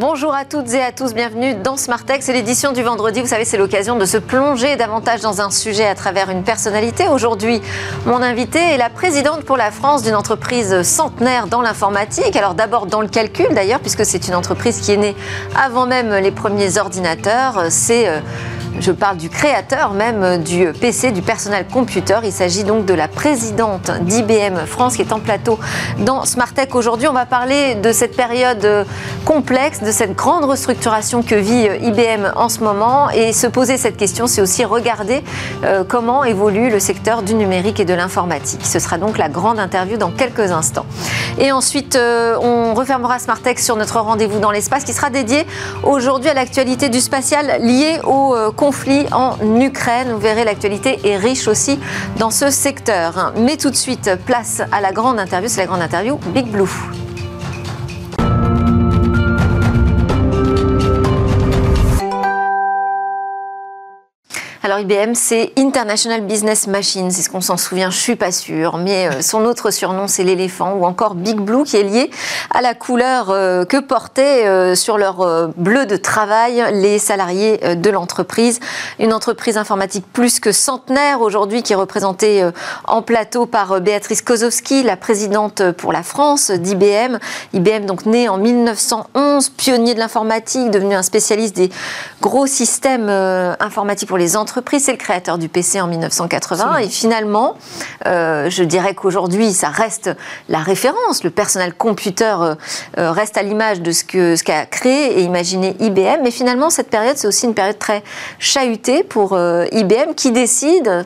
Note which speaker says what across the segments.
Speaker 1: Bonjour à toutes et à tous, bienvenue dans Smartech. C'est l'édition du vendredi. Vous savez, c'est l'occasion de se plonger davantage dans un sujet à travers une personnalité. Aujourd'hui, mon invité est la présidente pour la France d'une entreprise centenaire dans l'informatique. Alors d'abord dans le calcul d'ailleurs, puisque c'est une entreprise qui est née avant même les premiers ordinateurs. C'est euh, je parle du créateur même du PC, du personnel computer. Il s'agit donc de la présidente d'IBM France qui est en plateau dans Smartech aujourd'hui. On va parler de cette période complexe, de cette grande restructuration que vit IBM en ce moment. Et se poser cette question, c'est aussi regarder euh, comment évolue le secteur du numérique et de l'informatique. Ce sera donc la grande interview dans quelques instants. Et ensuite, euh, on refermera Smartech sur notre rendez-vous dans l'espace qui sera dédié aujourd'hui à l'actualité du spatial liée au euh, conflit en Ukraine. Vous verrez, l'actualité est riche aussi dans ce secteur. Mais tout de suite, place à la grande interview. C'est la grande interview Big Blue. Alors IBM, c'est International Business Machine, c'est ce qu'on s'en souvient, je suis pas sûre, mais euh, son autre surnom, c'est l'éléphant, ou encore Big Blue, qui est lié à la couleur euh, que portaient euh, sur leur bleu de travail les salariés de l'entreprise. Une entreprise informatique plus que centenaire aujourd'hui, qui est représentée en plateau par Béatrice Kozowski, la présidente pour la France d'IBM. IBM, donc né en 1911, pionnier de l'informatique, devenu un spécialiste des gros systèmes informatiques pour les entreprises c'est le créateur du PC en 1980. Et finalement, euh, je dirais qu'aujourd'hui, ça reste la référence. Le personnel computer euh, euh, reste à l'image de ce qu'a ce qu'a créé et imaginé IBM. Mais finalement, cette période, c'est aussi une période très chahutée pour IBM qui décide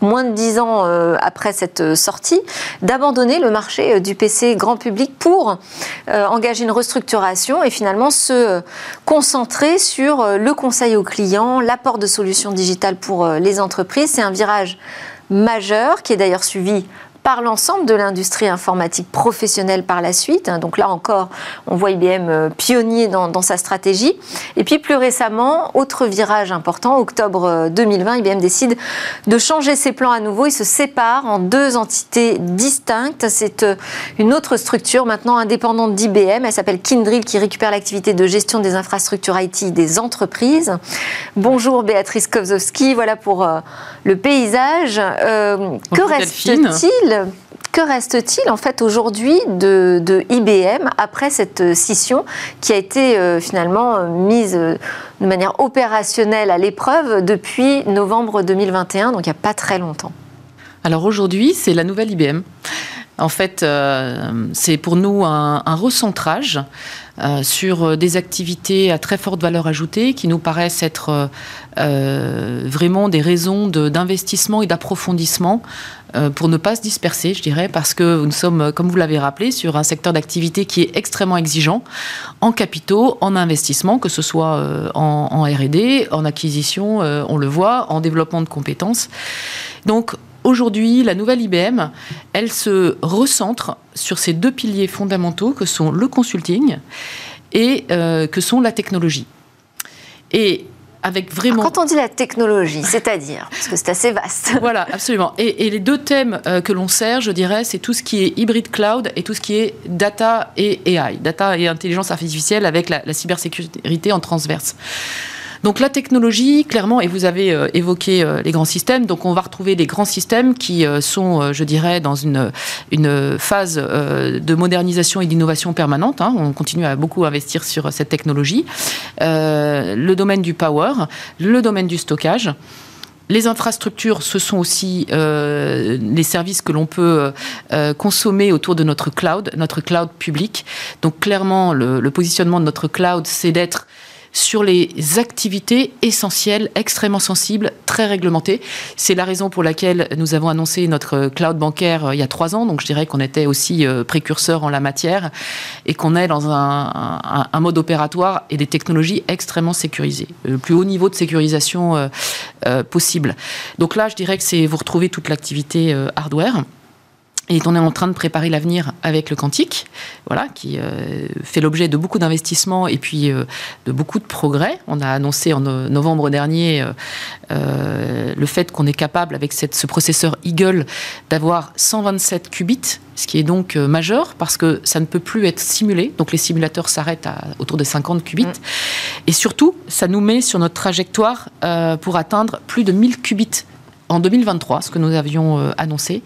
Speaker 1: moins de dix ans euh, après cette euh, sortie, d'abandonner le marché euh, du PC grand public pour engager une restructuration et finalement se concentrer sur le conseil aux clients, l'apport de solutions digitales pour les entreprises. C'est un virage majeur qui est d'ailleurs suivi par l'ensemble de l'industrie informatique professionnelle par la suite. Donc là encore, on voit IBM euh, pionnier dans, sa stratégie. Et puis plus récemment, autre virage important, octobre 2020, euh, IBM décide de changer ses plans à nouveau. Il se sépare en deux entités distinctes. C'est euh, une autre structure maintenant indépendante d'IBM. Elle s'appelle Kindrill qui récupère l'activité de gestion des infrastructures IT des entreprises. Bonjour Béatrice Kozowski, voilà pour le paysage. que reste-t-il que reste-t-il en fait aujourd'hui de, IBM après cette scission qui a été euh, finalement mise euh, de manière opérationnelle à l'épreuve depuis novembre 2021, donc il n'y a pas très longtemps?
Speaker 2: Alors aujourd'hui, c'est la nouvelle IBM. En fait, euh, c'est pour nous un, recentrage sur des activités à très forte valeur ajoutée qui nous paraissent être vraiment des raisons d'investissement et d'approfondissement euh, pour ne pas se disperser, je dirais, parce que nous sommes, comme vous l'avez rappelé, sur un secteur d'activité qui est extrêmement exigeant en capitaux, en investissement, que ce soit euh, en, RD, en acquisition, euh, on le voit, en développement de compétences. Donc, Aujourd'hui, la nouvelle IBM, elle se recentre sur ces deux piliers fondamentaux que sont le consulting et que sont la technologie.
Speaker 1: Et vraiment. quand on dit la technologie, c'est-à-dire parce que c'est assez vaste.
Speaker 2: Voilà, absolument. Et, les deux thèmes euh, que l'on sert, je dirais, c'est tout ce qui est hybrid cloud et tout ce qui est data et AI, data et intelligence artificielle avec la cybersécurité en transverse. Donc la technologie, clairement, et vous avez euh, évoqué euh, les grands systèmes, donc on va retrouver des grands systèmes qui euh, sont, je dirais, dans une, une phase de modernisation et d'innovation permanente. Hein. On continue à beaucoup investir sur cette technologie. le domaine du power, le domaine du stockage. Les infrastructures, ce sont aussi les services que l'on peut consommer autour de notre cloud, notre cloud public. Donc clairement, le positionnement de notre cloud, c'est d'être sur les activités essentielles, extrêmement sensibles, très réglementées. C'est la raison pour laquelle nous avons annoncé notre cloud bancaire euh, il y a trois ans. Donc je dirais qu'on était aussi euh, précurseur en la matière et qu'on est dans un, mode opératoire et des technologies extrêmement sécurisées, le plus haut niveau de sécurisation euh, possible. Donc là, je dirais que c'est vous retrouvez toute l'activité hardware. Et on est en train de préparer l'avenir avec le quantique, voilà, qui euh, fait l'objet de beaucoup d'investissements et puis euh, de beaucoup de progrès. On a annoncé en novembre dernier euh, le fait qu'on est capable, avec cette, ce processeur Eagle, d'avoir 127 qubits, ce qui est donc majeur parce que ça ne peut plus être simulé. Donc les simulateurs s'arrêtent à autour de 50 qubits. Mm. Et surtout, ça nous met sur notre trajectoire pour atteindre plus de 1000 qubits en 2023, ce que nous avions annoncé.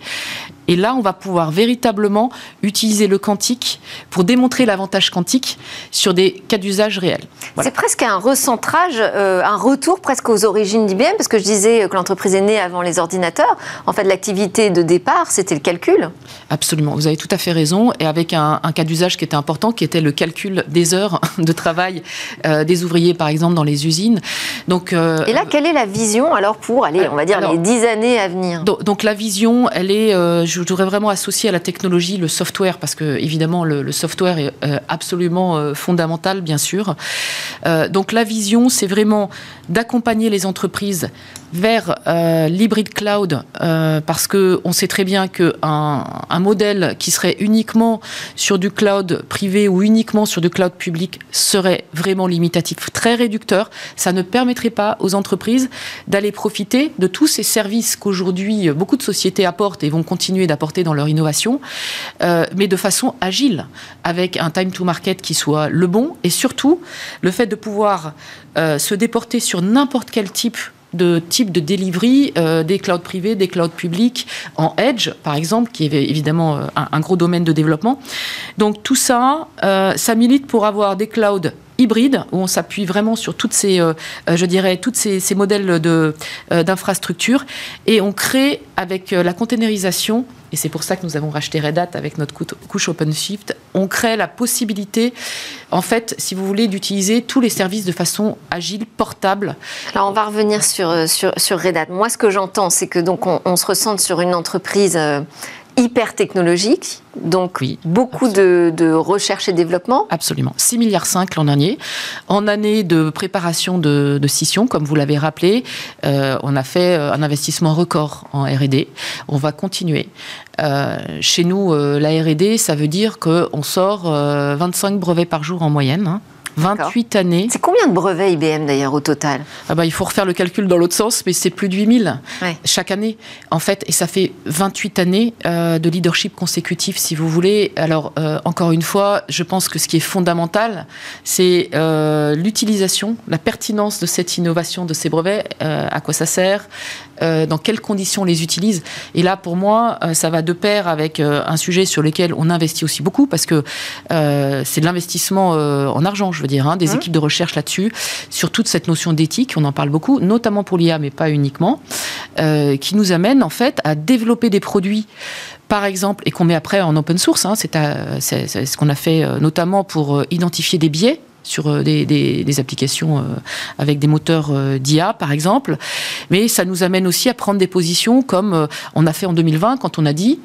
Speaker 2: Et là, on va pouvoir véritablement utiliser le quantique pour démontrer l'avantage quantique sur des cas d'usage réels.
Speaker 1: C'est presque un recentrage, euh, un retour presque aux origines d'IBM, parce que je disais que l'entreprise est née avant les ordinateurs. En fait, l'activité de départ, c'était le calcul.
Speaker 2: Absolument, vous avez tout à fait raison, et avec un, cas d'usage qui était important, qui était le calcul des heures de travail euh, des ouvriers, par exemple, dans les usines.
Speaker 1: Donc, et là, quelle est la vision alors pour, aller, on va dire, les dix années à venir?
Speaker 2: donc, la vision, elle est, euh, je voudrais vraiment associer à la technologie le software, parce que évidemment le, software est euh, absolument euh, fondamental, bien sûr. donc la vision, c'est vraiment d'accompagner les entreprises vers euh, l'hybride cloud euh, parce que on sait très bien qu'un un modèle qui serait uniquement sur du cloud privé ou uniquement sur du cloud public serait vraiment limitatif, très réducteur. Ça ne permettrait pas aux entreprises d'aller profiter de tous ces services qu'aujourd'hui beaucoup de sociétés apportent et vont continuer d'apporter dans leur innovation, euh, mais de façon agile, avec un time to market qui soit le bon et surtout le fait de pouvoir euh, se déporter sur n'importe quel type de type de delivery euh, des clouds privés, des clouds publics, en edge par exemple, qui est évidemment un, gros domaine de développement. Donc tout ça, ça milite pour avoir des clouds hybrides où on s'appuie vraiment sur toutes ces, je dirais, toutes ces, modèles de d'infrastructures et on crée avec la containerisation et c'est pour ça que nous avons racheté Red Hat avec notre couche OpenShift, on crée la possibilité, en fait, si vous voulez, d'utiliser tous les services de façon agile, portable.
Speaker 1: Alors on va revenir sur, euh, sur, Red Hat. Moi, ce que j'entends, c'est que donc on, se ressent sur une entreprise euh, hyper technologique, donc beaucoup de, recherche et développement.
Speaker 2: Absolument. 6 milliards 5 l'an dernier. En année de préparation de, scission, comme vous l'avez rappelé, euh, on a fait euh, un investissement record en R&D. On va continuer. Euh, chez nous, la R&D, ça veut dire qu'on sort 25 brevets par jour en moyenne. Hein. 28 années.
Speaker 1: C'est combien de brevets IBM d'ailleurs au total?
Speaker 2: Ah bah, Il faut refaire le calcul dans l'autre sens, mais c'est plus de 8000 chaque année. En fait, et ça fait 28 années euh, de leadership consécutif, si vous voulez. Alors, euh, encore une fois, je pense que ce qui est fondamental, c'est euh, l'utilisation, la pertinence de cette innovation, de ces brevets, à quoi ça sert, dans quelles conditions on les utilise. Et là, pour moi, ça va de pair avec un sujet sur lequel on investit aussi beaucoup, parce que c'est de l'investissement en argent, je veux dire, hein, des mmh. équipes de recherche là-dessus, sur toute cette notion d'éthique, on en parle beaucoup, notamment pour l'IA, mais pas uniquement, euh, qui nous amène en fait à développer des produits par exemple, et qu'on met après en open source, hein, c'est ce qu'on a fait euh, notamment pour euh, identifier des biais sur des, applications avec des moteurs d'IA, par exemple. Mais ça nous amène aussi à prendre des positions comme on a fait en 2020 quand on a dit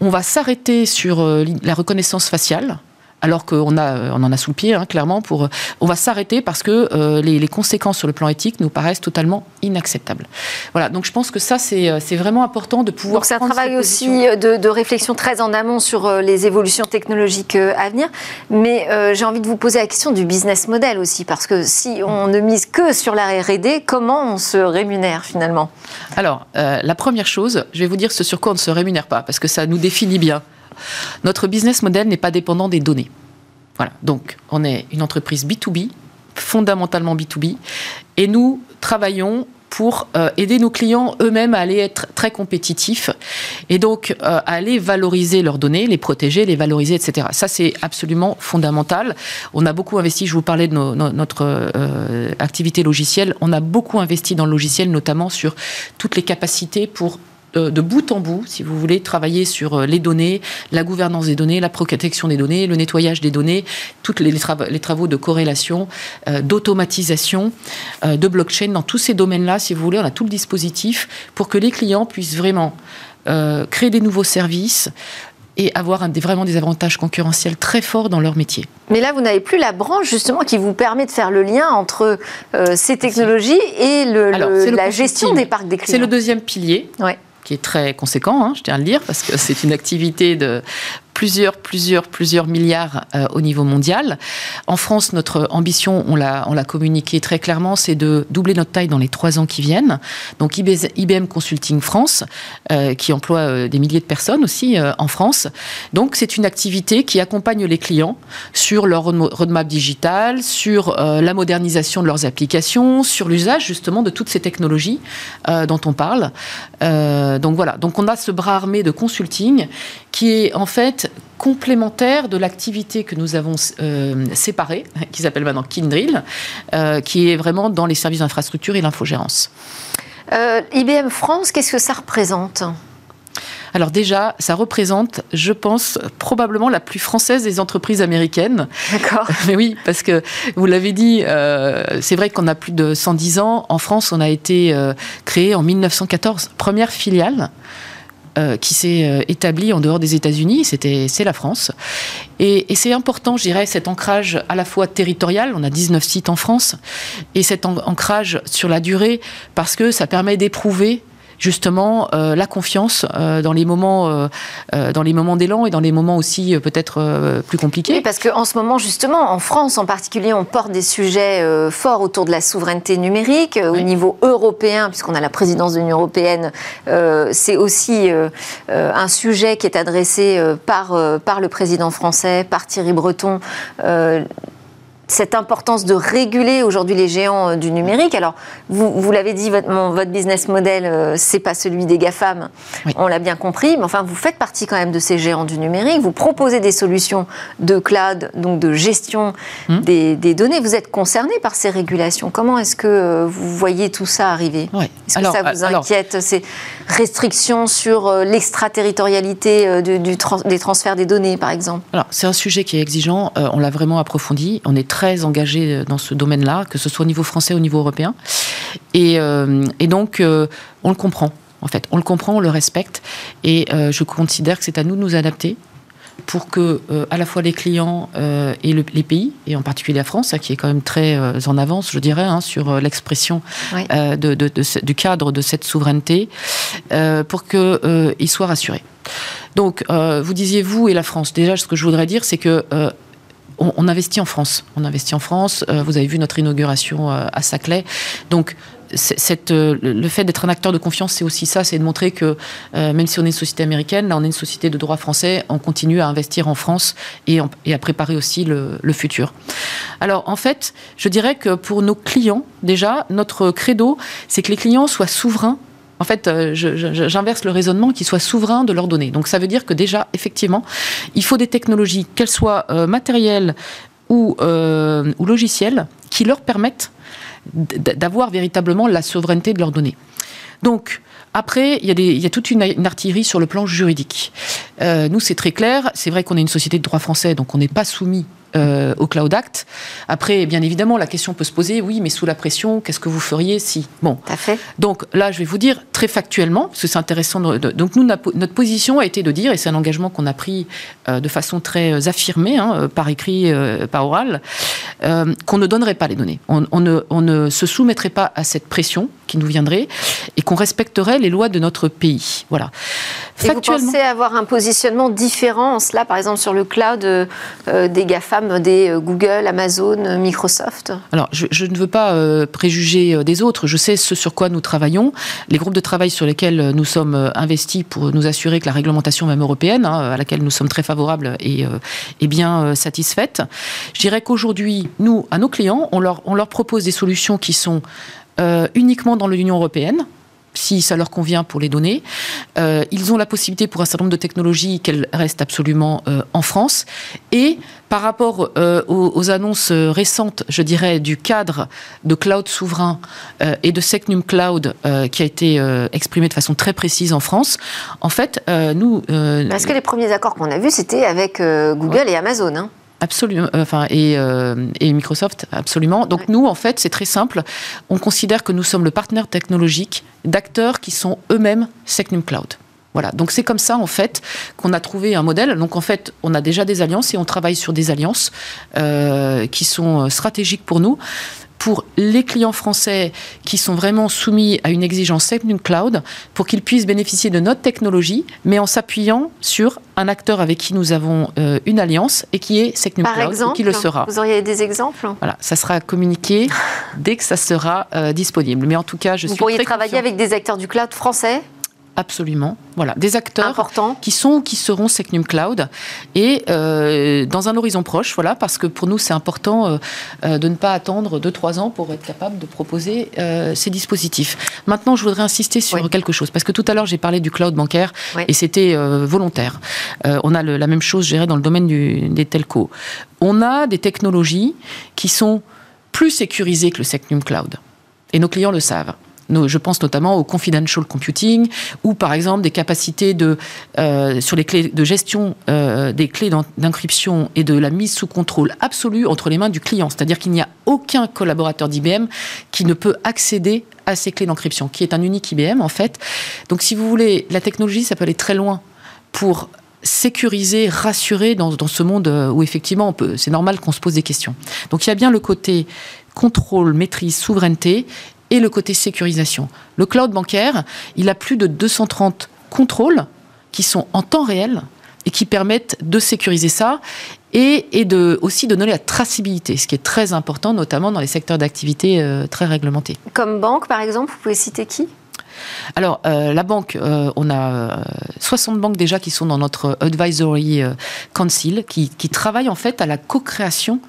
Speaker 2: on va s'arrêter sur la reconnaissance faciale alors qu'on a, on en a sous le pied, hein, clairement. Pour, on va s'arrêter parce que euh, les, conséquences sur le plan éthique nous paraissent totalement inacceptables. Voilà. Donc je pense que ça c'est, euh, vraiment important de pouvoir.
Speaker 1: Donc c'est un travail aussi euh, de, de, réflexion très en amont sur les évolutions technologiques à venir. Mais j'ai envie de vous poser la question du business model aussi, parce que si on ne mise que sur la R&D, comment on se rémunère finalement?
Speaker 2: Alors la première chose, je vais vous dire ce sur quoi on ne se rémunère pas, parce que ça nous définit bien. Notre business model n'est pas dépendant des données. Voilà. Donc, on est une entreprise B2B, fondamentalement B2B, et nous travaillons pour euh, aider nos clients eux-mêmes à aller être très compétitifs et donc euh, à aller valoriser leurs données, les protéger, les valoriser, etc. Ça, c'est absolument fondamental. On a beaucoup investi, je vous parlais de notre euh, activité logicielle, on a beaucoup investi dans le logiciel, notamment sur toutes les capacités pour de, bout en bout, si vous voulez, travailler sur euh, les données, la gouvernance des données, la protection des données, le nettoyage des données, tous les, les, travaux de corrélation, euh, d'automatisation, euh, de blockchain. Dans tous ces domaines-là, si vous voulez, on a tout le dispositif pour que les clients puissent vraiment créer des nouveaux services, et avoir un, des, vraiment des avantages concurrentiels très forts dans leur métier.
Speaker 1: Mais là, vous n'avez plus la branche justement qui vous permet de faire le lien entre ces technologies et le, la gestion des parcs des clients.
Speaker 2: C'est le deuxième pilier.
Speaker 1: Ouais
Speaker 2: qui est très conséquent, hein, je tiens à le dire, parce que c'est une activité de plusieurs, plusieurs, plusieurs milliards euh, au niveau mondial. En France, notre ambition, on l'a, communiqué très clairement, c'est de doubler notre taille dans les trois ans qui viennent. Donc IBM Consulting France, euh, qui emploie euh, des milliers de personnes aussi en France. Donc c'est une activité qui accompagne les clients sur leur roadmap digital, sur la modernisation de leurs applications, sur l'usage justement de toutes ces technologies dont on parle. donc voilà, donc on a ce bras armé de consulting qui est en fait complémentaire de l'activité que nous avons euh, séparée, qui s'appelle maintenant Kindrill, euh, qui est vraiment dans les services d'infrastructure et l'infogérance.
Speaker 1: Euh, IBM France, qu'est-ce que ça représente?
Speaker 2: Alors déjà, ça représente, je pense, probablement la plus française des entreprises américaines.
Speaker 1: D'accord.
Speaker 2: Mais oui, parce que vous l'avez dit, c'est vrai qu'on a plus de 110 ans. En France, on a été créé en 1914, première filiale. Euh, qui s'est euh, établi en dehors des États-Unis, c'est la France. Et, et c'est important, je dirais, cet ancrage à la fois territorial, on a 19 sites en France, et cet ancrage sur la durée, parce que ça permet d'éprouver justement euh, la confiance euh, dans les moments, euh, dans les moments d'élan et dans les moments aussi peut-être plus compliqués.
Speaker 1: Oui, parce qu'en ce moment, justement, en France en particulier, on porte des sujets forts autour de la souveraineté numérique au niveau européen, puisqu'on a la présidence de l'Union européenne. C'est aussi un sujet qui est adressé par, par le président français, par Thierry Breton cette importance de réguler aujourd'hui les géants euh, du numérique. Alors, vous, vous l'avez dit, votre, votre, business model, euh, c'est pas celui des GAFAM, on l'a bien compris, mais enfin, vous faites partie quand même de ces géants du numérique, vous proposez des solutions de cloud, donc de gestion hmm. des, des, données. Vous êtes concerné par ces régulations. Comment est-ce que euh, vous voyez tout ça arriver? Est-ce que ça vous inquiète, ces restrictions sur l'extraterritorialité du, des transferts des données, par exemple?
Speaker 2: Alors, c'est un sujet qui est exigeant, on l'a vraiment approfondi, on est très très engagé dans ce domaine-là, que ce soit au niveau français ou au niveau européen. Et, euh, donc, euh, on le comprend, en fait. On le comprend, on le respecte. Et euh, je considère que c'est à nous de nous adapter pour que à la fois les clients et les pays, et en particulier la France, hein, qui est quand même très en avance, je dirais, hein, sur l'expression de, du cadre de cette souveraineté, pour qu'ils soient rassurés. Donc, vous disiez vous et la France. Déjà, ce que je voudrais dire, c'est que on, investit en France. On investit en France. Euh, vous avez vu notre inauguration euh, à Saclay. Donc, euh, le fait d'être un acteur de confiance, c'est aussi ça, c'est de montrer que même si on est une société américaine, là on est une société de droit français, on continue à investir en France et, à préparer aussi le, futur. Alors en fait, je dirais que pour nos clients, déjà, notre credo, c'est que les clients soient souverains en fait, euh, j'inverse le raisonnement, qu'ils soient souverains de leurs données. Donc ça veut dire que déjà, effectivement, il faut des technologies, qu'elles soient euh, matérielles ou, euh, ou logicielles, qui leur permettent d'avoir véritablement la souveraineté de leurs données. Donc, après, il y a toute une, artillerie sur le plan juridique. nous, c'est très clair. C'est vrai qu'on est une société de droit français, donc on n'est pas soumis euh, au Cloud Act. Après, bien évidemment, la question peut se poser, oui, mais sous la pression, qu'est-ce que vous feriez si?
Speaker 1: Bon. Fait.
Speaker 2: Donc là, je vais vous dire très factuellement, parce que c'est intéressant. donc nous, notre position a été de dire, et c'est un engagement qu'on a pris euh, de façon très euh, affirmée, hein, par écrit, par oral, qu'on ne donnerait pas les données. On, ne, on ne se soumettrait pas à cette pression qui nous viendrait et qu'on respecterait les lois de notre pays. Voilà.
Speaker 1: Et vous pensez avoir un positionnement différent, cela, par exemple, sur le cloud des GAFA des euh, Google, Amazon, euh, Microsoft
Speaker 2: Alors, je, ne veux pas euh, préjuger des autres. Je sais ce sur quoi nous travaillons. Les groupes de travail sur lesquels nous sommes investis pour nous assurer que la réglementation même européenne, hein, à laquelle nous sommes très favorables, est, bien satisfaite. Je dirais qu'aujourd'hui, nous, à nos clients, on leur propose des solutions qui sont uniquement dans l'Union européenne si ça leur convient pour les données. Euh, ils ont la possibilité pour un certain nombre de technologies qu'elles restent absolument euh, en France. Et par rapport euh, aux, annonces récentes, je dirais, du cadre de cloud souverain et de Secnum Cloud qui a été exprimé de façon très précise en France, en fait, nous...
Speaker 1: Parce que les premiers accords qu'on a vus, c'était avec Google et Amazon. Hein.
Speaker 2: Absolument, euh, enfin euh, et, Microsoft absolument. Donc nous en fait c'est très simple. On considère que nous sommes le partenaire technologique d'acteurs qui sont eux-mêmes Secnum Cloud. Voilà, donc c'est comme ça en fait qu'on a trouvé un modèle. Donc en fait, on a déjà des alliances et on travaille sur des alliances euh, qui sont stratégiques pour nous pour les clients français qui sont vraiment soumis à une exigence Secnum Cloud, pour qu'ils puissent bénéficier de notre technologie, mais en s'appuyant sur un acteur avec qui nous avons euh, une alliance et qui est
Speaker 1: Par
Speaker 2: Cloud,
Speaker 1: exemple,
Speaker 2: qui le sera.
Speaker 1: Vous auriez des exemples?
Speaker 2: Voilà, ça sera communiqué dès que ça sera euh, disponible. Mais en tout cas, je
Speaker 1: vous
Speaker 2: suis
Speaker 1: pourriez
Speaker 2: très
Speaker 1: travailler avec des acteurs du cloud français?
Speaker 2: Absolument. Voilà, des acteurs
Speaker 1: Important.
Speaker 2: qui sont ou qui seront Secnum Cloud et euh, dans un horizon proche, voilà, parce que pour nous c'est important euh, euh, de ne pas attendre 2-3 ans pour être capable de proposer euh, ces dispositifs. Maintenant, je voudrais insister sur
Speaker 1: Oui.
Speaker 2: quelque chose parce que tout à l'heure j'ai parlé du cloud bancaire
Speaker 1: Oui.
Speaker 2: et c'était volontaire. On a le- la même chose, dirais, dans le domaine du- des telcos. On a des technologies qui sont plus sécurisées que le Secnum Cloud et nos clients le savent. Je pense notamment au confidential computing ou par exemple des capacités de, euh, sur les clés de gestion euh, des clés d'en- d'encryption et de la mise sous contrôle absolue entre les mains du client. C'est-à-dire qu'il n'y a aucun collaborateur d'IBM qui ne peut accéder à ces clés d'encryption, qui est un unique IBM en fait. Donc si vous voulez, la technologie, ça peut aller très loin pour sécuriser, rassurer dans, ce monde euh, où effectivement c'est normal qu'on se pose des questions. Donc il y a bien le côté contrôle, maîtrise, souveraineté et le côté sécurisation. Le cloud bancaire, il a plus de 230 contrôles qui sont en temps réel et qui permettent de sécuriser ça et, et de, aussi de donner la traçabilité, ce qui est très important, notamment dans les secteurs d'activité euh, très réglementés.
Speaker 1: Comme banque, par exemple, vous pouvez citer qui?
Speaker 2: Alors, euh, la banque, euh, on a euh, 60 banques déjà qui sont dans notre Advisory Council, qui, qui travaillent en fait à la co-création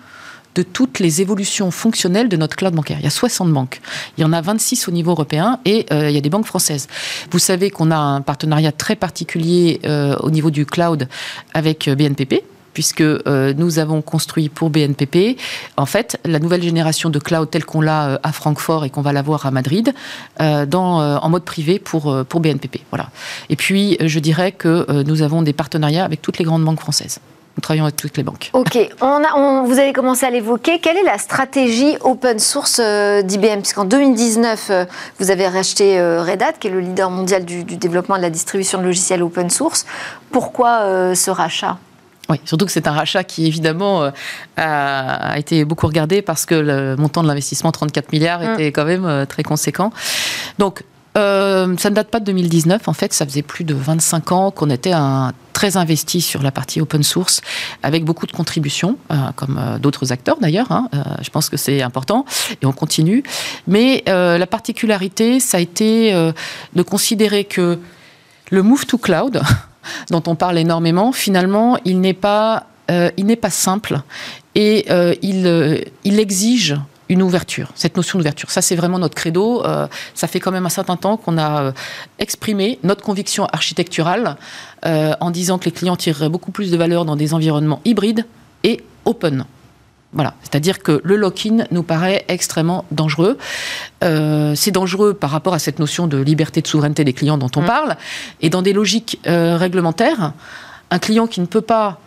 Speaker 2: de toutes les évolutions fonctionnelles de notre cloud bancaire. Il y a 60 banques. Il y en a 26 au niveau européen et euh, il y a des banques françaises. Vous savez qu'on a un partenariat très particulier euh, au niveau du cloud avec euh, BNPP puisque nous avons construit pour BNPP, en fait, la nouvelle génération de cloud telle qu'on l'a à Francfort et qu'on va l'avoir à Madrid, en mode privé pour, pour BNPP. Voilà. Et puis, je dirais que nous avons des partenariats avec toutes les grandes banques françaises. Nous travaillons avec toutes les banques.
Speaker 1: Ok, on a- on- vous avez commencé à l'évoquer. Quelle est la stratégie open source euh, d'IBM Puisqu'en 2019, euh, vous avez racheté euh, Red Hat, qui est le leader mondial du, du développement et de la distribution de logiciels open source. Pourquoi euh, ce rachat?
Speaker 2: Oui, surtout que c'est un rachat qui, évidemment, a, été beaucoup regardé parce que le montant de l'investissement, 34 milliards,
Speaker 1: Mm.
Speaker 2: était quand même très conséquent. Donc, euh, ça ne date pas de 2019. En fait, ça faisait plus de 25 ans qu'on était très investi sur la partie open source, avec beaucoup de contributions, euh, comme euh, d'autres acteurs d'ailleurs. hein. Je pense que c'est important et on continue. Mais la particularité, ça a été de considérer que le move to cloud, dont on parle énormément, finalement, il n'est pas, simple et il exige une ouverture, cette notion d'ouverture. Ça, c'est vraiment notre credo. Euh, ça fait quand même un certain temps qu'on a euh, exprimé notre conviction architecturale euh, en disant que les clients tireraient beaucoup plus de valeur dans des environnements hybrides et open. Voilà, c'est-à-dire que le lock-in nous paraît extrêmement dangereux. Euh, c'est dangereux par rapport à cette notion de liberté de souveraineté des clients dont on
Speaker 1: Mm.
Speaker 2: parle, et dans des logiques réglementaires, un client qui ne peut pas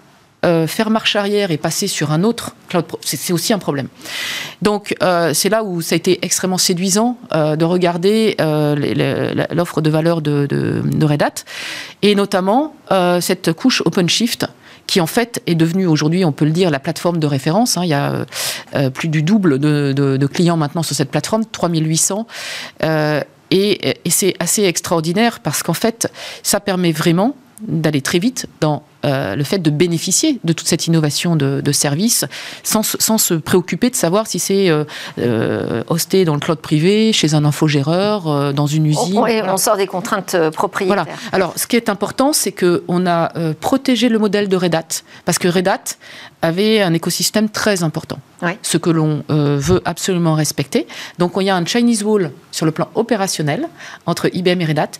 Speaker 2: euh, faire marche arrière et passer sur un autre cloud, c'est aussi un problème. Donc euh, c'est là où ça a été extrêmement séduisant euh, de regarder l'offre de valeur de, Red Hat, et notamment cette couche OpenShift qui en fait est devenue aujourd'hui, on peut le dire, la plateforme de référence. hein. Il y a plus du double de, clients maintenant sur cette plateforme, 3800. Euh, et et c'est assez extraordinaire parce qu'en fait, ça permet vraiment d'aller très vite dans euh, le fait de bénéficier de toute cette innovation de, de services sans, se- sans se préoccuper de savoir si c'est euh, euh, hosté dans le cloud privé, chez un infogéreur, euh, dans une usine.
Speaker 1: on, et
Speaker 2: Voilà.
Speaker 1: on sort des contraintes propriétaires.
Speaker 2: Voilà. Alors, ce qui est important, c'est qu'on a protégé le modèle de Red Hat, parce que Red Hat avait un écosystème très important, Ce que l'on euh, veut absolument respecter. Donc, il y a un Chinese Wall sur le plan opérationnel entre IBM et Red Hat,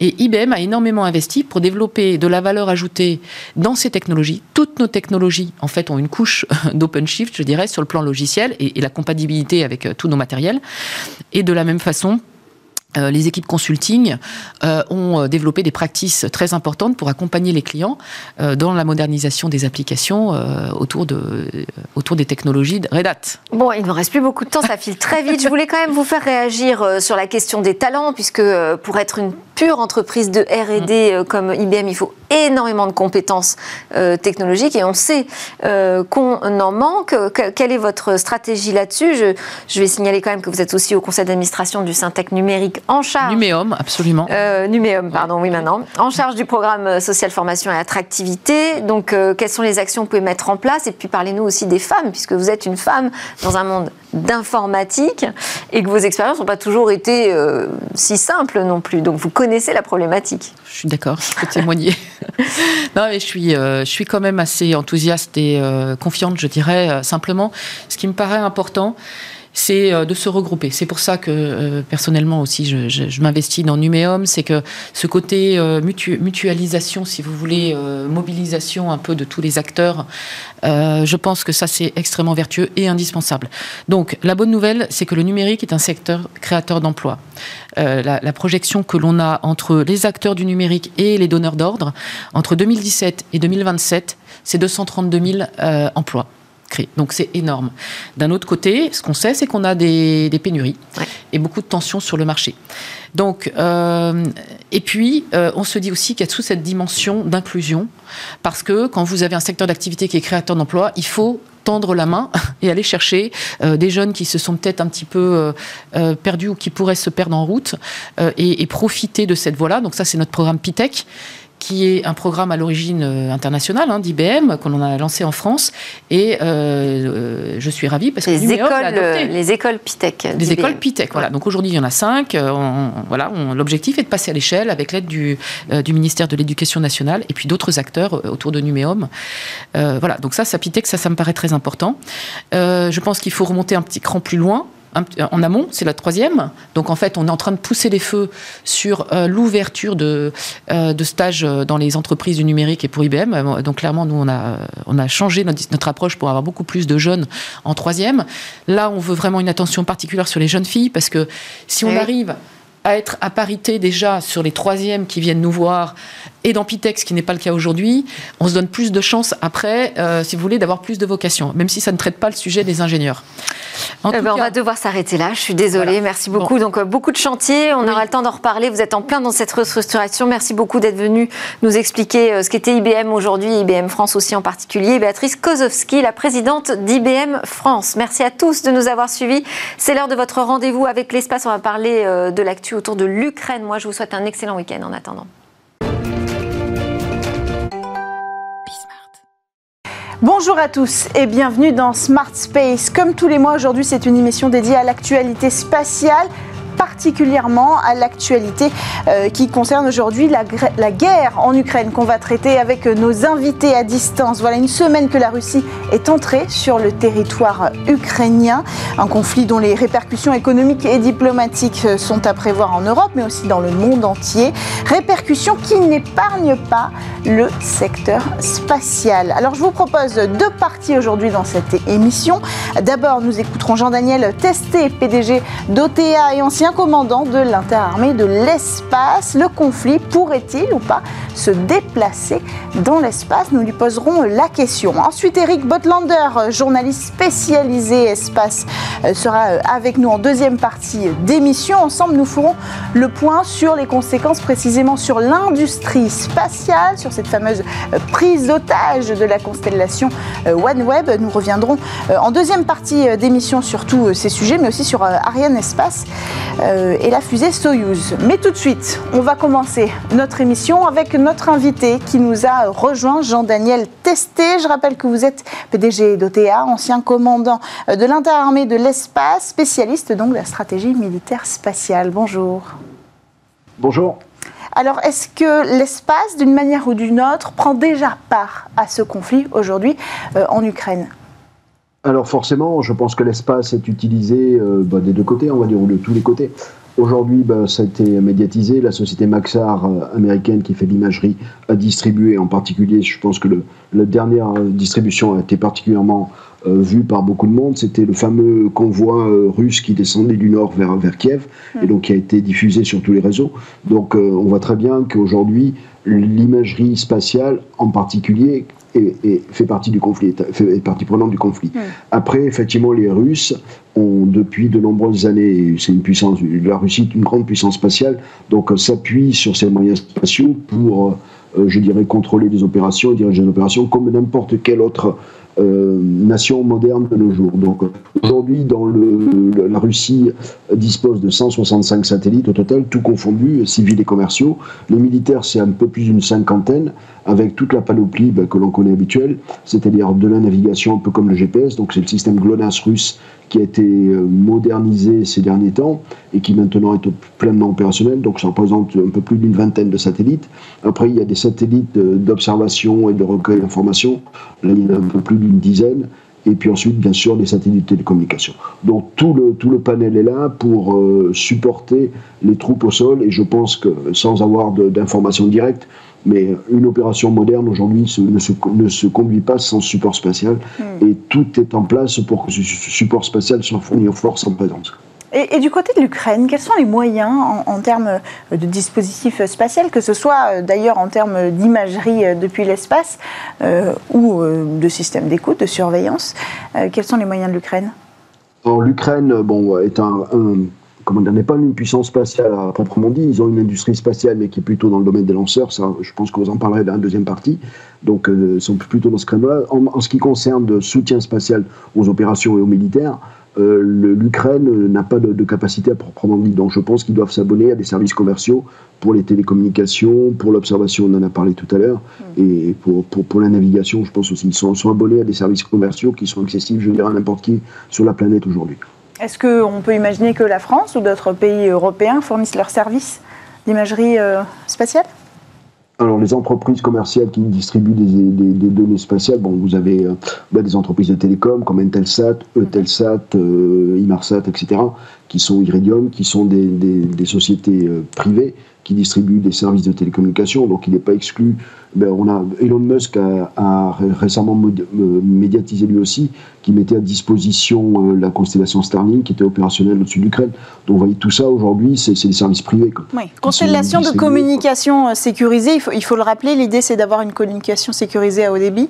Speaker 2: et IBM a énormément investi pour développer de la valeur ajoutée dans ces technologies. Toutes nos technologies, en fait, ont une couche d'OpenShift, je dirais, sur le plan logiciel et, et la compatibilité avec euh, tous nos matériels. Et de la même façon, euh, les équipes consulting euh, ont euh, développé des pratiques très importantes pour accompagner les clients dans la modernisation des applications autour, de, autour des technologies de Red Hat.
Speaker 1: Bon, il ne me reste plus beaucoup de temps, ça file très vite. Je voulais quand même vous faire réagir sur la question des talents, puisque pour être une pure entreprise de R&D mm. comme IBM, il faut énormément de compétences technologiques et on sait qu'on en manque. quelle est votre stratégie là-dessus? Je, je, vais signaler quand même que vous êtes aussi au conseil d'administration du Syntec numérique en charge.
Speaker 2: Numéum, absolument.
Speaker 1: Euh, Numéum, pardon, oui, maintenant. En charge du programme euh, social formation et attractivité. Donc, euh, quelles sont les actions que vous pouvez mettre en place? Et puis, parlez-nous aussi des femmes, puisque vous êtes une femme dans un monde d'informatique et que vos expériences n'ont pas toujours été si simples non plus. Donc, vous connaissez la problématique.
Speaker 2: Je suis d'accord, je peux témoigner. non, mais je suis, je suis quand même assez enthousiaste et confiante, je dirais, simplement. Ce qui me paraît important, c'est euh, de se regrouper. C'est pour ça que euh, personnellement aussi je, m'investis dans Numéum, c'est que ce côté euh, mutualisation, si vous voulez, mobilisation un peu de tous les acteurs, je pense que ça c'est extrêmement vertueux et indispensable. Donc la bonne nouvelle, c'est que le numérique est un secteur créateur d'emplois. La, la, projection que l'on a entre les acteurs du numérique et les donneurs d'ordre, entre 2017 et 2027, c'est 232 000 emplois. Donc c'est énorme. D'un autre côté, ce qu'on sait, c'est qu'on a des, pénuries et beaucoup de tensions sur le marché. Donc, euh, et puis, euh, on se dit aussi qu'il y a sous cette dimension d'inclusion, parce que quand vous avez un secteur d'activité qui est créateur d'emplois, il faut tendre la main et aller chercher euh, des jeunes qui se sont peut-être un petit peu perdus ou qui pourraient se perdre en route et, et, profiter de cette voie-là. Donc ça, c'est notre programme PITEC qui est un programme à l'origine euh, internationale hein, d'IBM qu'on a lancé en France et euh, euh, je suis ravie parce que
Speaker 1: les écoles, les écoles Pitec.
Speaker 2: Les écoles Pitec, voilà. Donc aujourd'hui il y en a cinq. voilà, l'objectif est de passer à l'échelle avec l'aide du, du, ministère de l'Éducation nationale et puis d'autres acteurs autour de Numéum. voilà, donc ça, ça Pitec, ça, ça me paraît très important. je pense qu'il faut remonter un petit cran plus loin en amont, c'est la troisième. Donc en fait, on est en train de pousser les feux sur euh, l'ouverture de, euh, de, stages euh, dans les entreprises du numérique et pour IBM. Donc clairement, nous, on a, on a changé notre, notre, approche pour avoir beaucoup plus de jeunes en troisième. Là, on veut vraiment une attention particulière sur les jeunes filles parce que si on arrive à être à parité déjà sur les troisièmes qui viennent nous voir et dans Pitex, ce qui n'est pas le cas aujourd'hui, on se donne plus de chances après, euh, si vous voulez, d'avoir plus de vocation, même si ça ne traite pas le sujet des ingénieurs.
Speaker 1: Eh ben, on va devoir s'arrêter là. Je suis désolée. Merci beaucoup. Donc, euh, beaucoup de chantiers. On aura le temps d'en reparler. Vous êtes en plein dans cette restructuration. Merci beaucoup d'être venu nous expliquer euh, ce qu'était IBM aujourd'hui, IBM France aussi en particulier. Béatrice Kozowski, la présidente d'IBM France. Merci à tous de nous avoir suivis. C'est l'heure de votre rendez-vous avec l'espace. On va parler de l'actu autour de l'Ukraine. Moi, je vous souhaite un excellent week-end en attendant.
Speaker 3: Bonjour à tous et bienvenue dans Smart Space. Comme tous les mois aujourd'hui, c'est une émission dédiée à l'actualité spatiale particulièrement à l'actualité euh, qui concerne aujourd'hui la, guerre en Ukraine qu'on va traiter avec nos invités à distance. Voilà une semaine que la Russie est entrée sur le territoire ukrainien, un conflit dont les répercussions économiques et diplomatiques sont à prévoir en Europe mais aussi dans le monde entier, répercussions qui n'épargnent pas le secteur spatial. Alors je vous propose deux parties aujourd'hui dans cette émission. D'abord, nous écouterons Jean-Daniel Testé, PDG d'OTA et ancien commandant de l'interarmée de l'espace. Le conflit pourrait-il ou pas se déplacer dans l'espace? Nous lui poserons la question. Ensuite, Eric Botlander, journaliste spécialisé espace, euh, sera euh, avec nous en deuxième partie d'émission. Ensemble, nous ferons le point sur les conséquences précisément sur l'industrie spatiale, sur cette fameuse euh, prise d'otage de la constellation OneWeb. Nous reviendrons en deuxième partie d'émission sur tous ces sujets, mais aussi sur Ariane Espace. Euh, et la fusée Soyuz. Mais tout de suite, on va commencer notre émission avec notre invité qui nous a rejoint, Jean-Daniel Testé. Je rappelle que vous êtes PDG d'OTA, ancien commandant de l'interarmée de l'espace, spécialiste donc de la stratégie militaire spatiale. Bonjour.
Speaker 4: Bonjour.
Speaker 3: Alors, est-ce que l'espace, d'une manière ou d'une autre, prend déjà part à ce conflit aujourd'hui euh, en Ukraine?
Speaker 4: Alors forcément, je pense que l'espace est utilisé euh, bah, des deux côtés, on va dire, ou de tous les côtés. Aujourd'hui, bah, ça a été médiatisé. La société Maxar euh, américaine qui fait l'imagerie a distribué, en particulier, je pense que le, la dernière distribution a été particulièrement euh, vu par beaucoup de monde, c'était le fameux convoi euh, russe qui descendait du nord vers, vers Kiev, et donc qui a été diffusé sur tous les réseaux. Donc on voit très bien qu'aujourd'hui, l'imagerie spatiale en particulier est, fait partie du conflit, est, partie prenante du conflit. Après, effectivement, les Russes ont depuis de nombreuses années, c'est une puissance, la Russie est une grande puissance spatiale, donc s'appuie sur ses moyens spatiaux pour euh, je dirais, contrôler des opérations et diriger des opérations comme n'importe quelle autre euh, nation moderne de nos jours. Donc aujourd'hui, la Russie dispose de 165 satellites au total, tout confondu, civils et commerciaux. Les militaires, c'est un peu plus d'une cinquantaine, avec toute la panoplie ben, que l'on connaît habituelle, c'est-à-dire de la navigation un peu comme le GPS, donc c'est le système GLONASS russe qui a été euh, modernisé ces derniers temps et qui maintenant est pleinement opérationnel. Donc ça représente un peu plus d'une vingtaine de satellites. Après, il y a des satellites d'observation et de recueil d'informations. Là, il y en a un peu plus d'une dizaine. Et puis ensuite, bien sûr, des satellites de télécommunications. Donc tout le, tout le panel est là pour euh, supporter les troupes au sol. Et je pense que sans avoir d'informations directes, mais une opération moderne aujourd'hui ne se, ne se conduit pas sans support spatial. Hmm. Et tout est en place pour que ce support spatial soit fourni aux forces en présence.
Speaker 3: Et, du côté de l'Ukraine, quels sont les moyens en, termes de dispositifs spatials, que ce soit euh, d'ailleurs en termes d'imagerie euh, depuis l'espace euh, ou de systèmes d'écoute, de surveillance Quels sont les moyens de l'Ukraine?
Speaker 4: l'Ukraine bon, est un, comment n'est pas une puissance spatiale à proprement dit. Ils ont une industrie spatiale, mais qui est plutôt dans le domaine des lanceurs. Ça, je pense que vous en parlerez dans la deuxième partie. Donc, ils sont plutôt dans ce créneau-là. En, en, ce qui concerne le soutien spatial aux opérations et aux militaires, euh, l'Ukraine n'a pas de, capacité à proprement dit. Donc je pense qu'ils doivent s'abonner à des services commerciaux pour les télécommunications, pour l'observation, on en a parlé tout à l'heure, mm. et pour, pour, la navigation, je pense aussi. Ils sont, sont, abonnés à des services commerciaux qui sont accessibles, je dirais, à n'importe qui sur la planète aujourd'hui.
Speaker 3: Est-ce qu'on peut imaginer que la France ou d'autres pays européens fournissent leurs services d'imagerie euh, spatiale?
Speaker 4: Alors, les entreprises commerciales qui distribuent des, données spatiales, bon, vous avez euh, bah, des entreprises de télécom comme Intelsat, Eutelsat, euh, Imarsat, etc., qui sont Iridium, qui sont des, sociétés privées qui distribuent des services de télécommunication. Donc, il n'est pas exclu ben, on a, Elon Musk a, récemment euh, médiatisé lui aussi qui mettait à disposition euh, la constellation Starlink qui était opérationnelle au-dessus de l'Ukraine. Donc vous voyez, tout ça aujourd'hui, c'est des services privés.
Speaker 3: Oui. Constellation de communication euh, sécurisée, il faut, il faut le rappeler, l'idée c'est d'avoir une communication sécurisée à haut débit,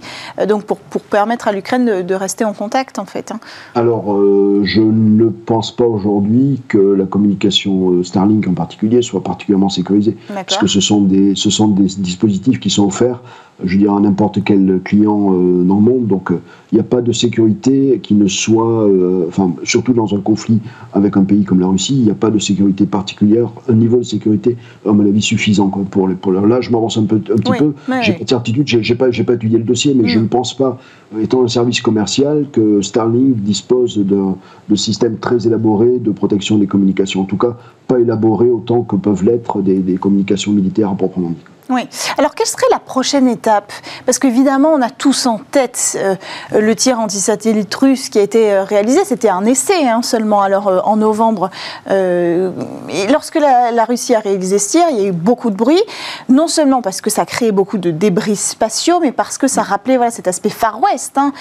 Speaker 3: donc pour, pour permettre à l'Ukraine de, rester en contact en fait. Hein.
Speaker 4: Alors je ne pense pas aujourd'hui que la communication Starlink en particulier soit particulièrement sécurisée. Parce que ce sont, des, ce sont des dispositifs qui sont offerts je veux dire, à n'importe quel client euh, dans le monde. Donc, il euh, n'y a pas de sécurité qui ne soit, euh, enfin, surtout dans un conflit avec un pays comme la Russie, il n'y a pas de sécurité particulière, un niveau de sécurité, à mon avis, suffisant. Quoi, pour, Là, je m'avance un, peu, un petit peu. J'ai pas de certitude, j'ai pas, pas étudié le dossier, mais je mm. ne pense pas, étant un service commercial, que Starlink dispose de, de systèmes très élaborés de protection des communications. En tout cas, pas élaborés autant que peuvent l'être des, des communications militaires à proprement dit.
Speaker 3: Oui. Alors, quelle serait la prochaine étape? Parce qu'évidemment, on a tous en tête euh, le tir anti-satellite russe qui a été euh, réalisé. C'était un essai hein, seulement, alors euh, en novembre. lorsque la, Russie a réalisé ce tir, il y a eu beaucoup de bruit. Non seulement parce que ça créait beaucoup de débris spatiaux, mais parce que ça rappelait cet aspect Far West, hein,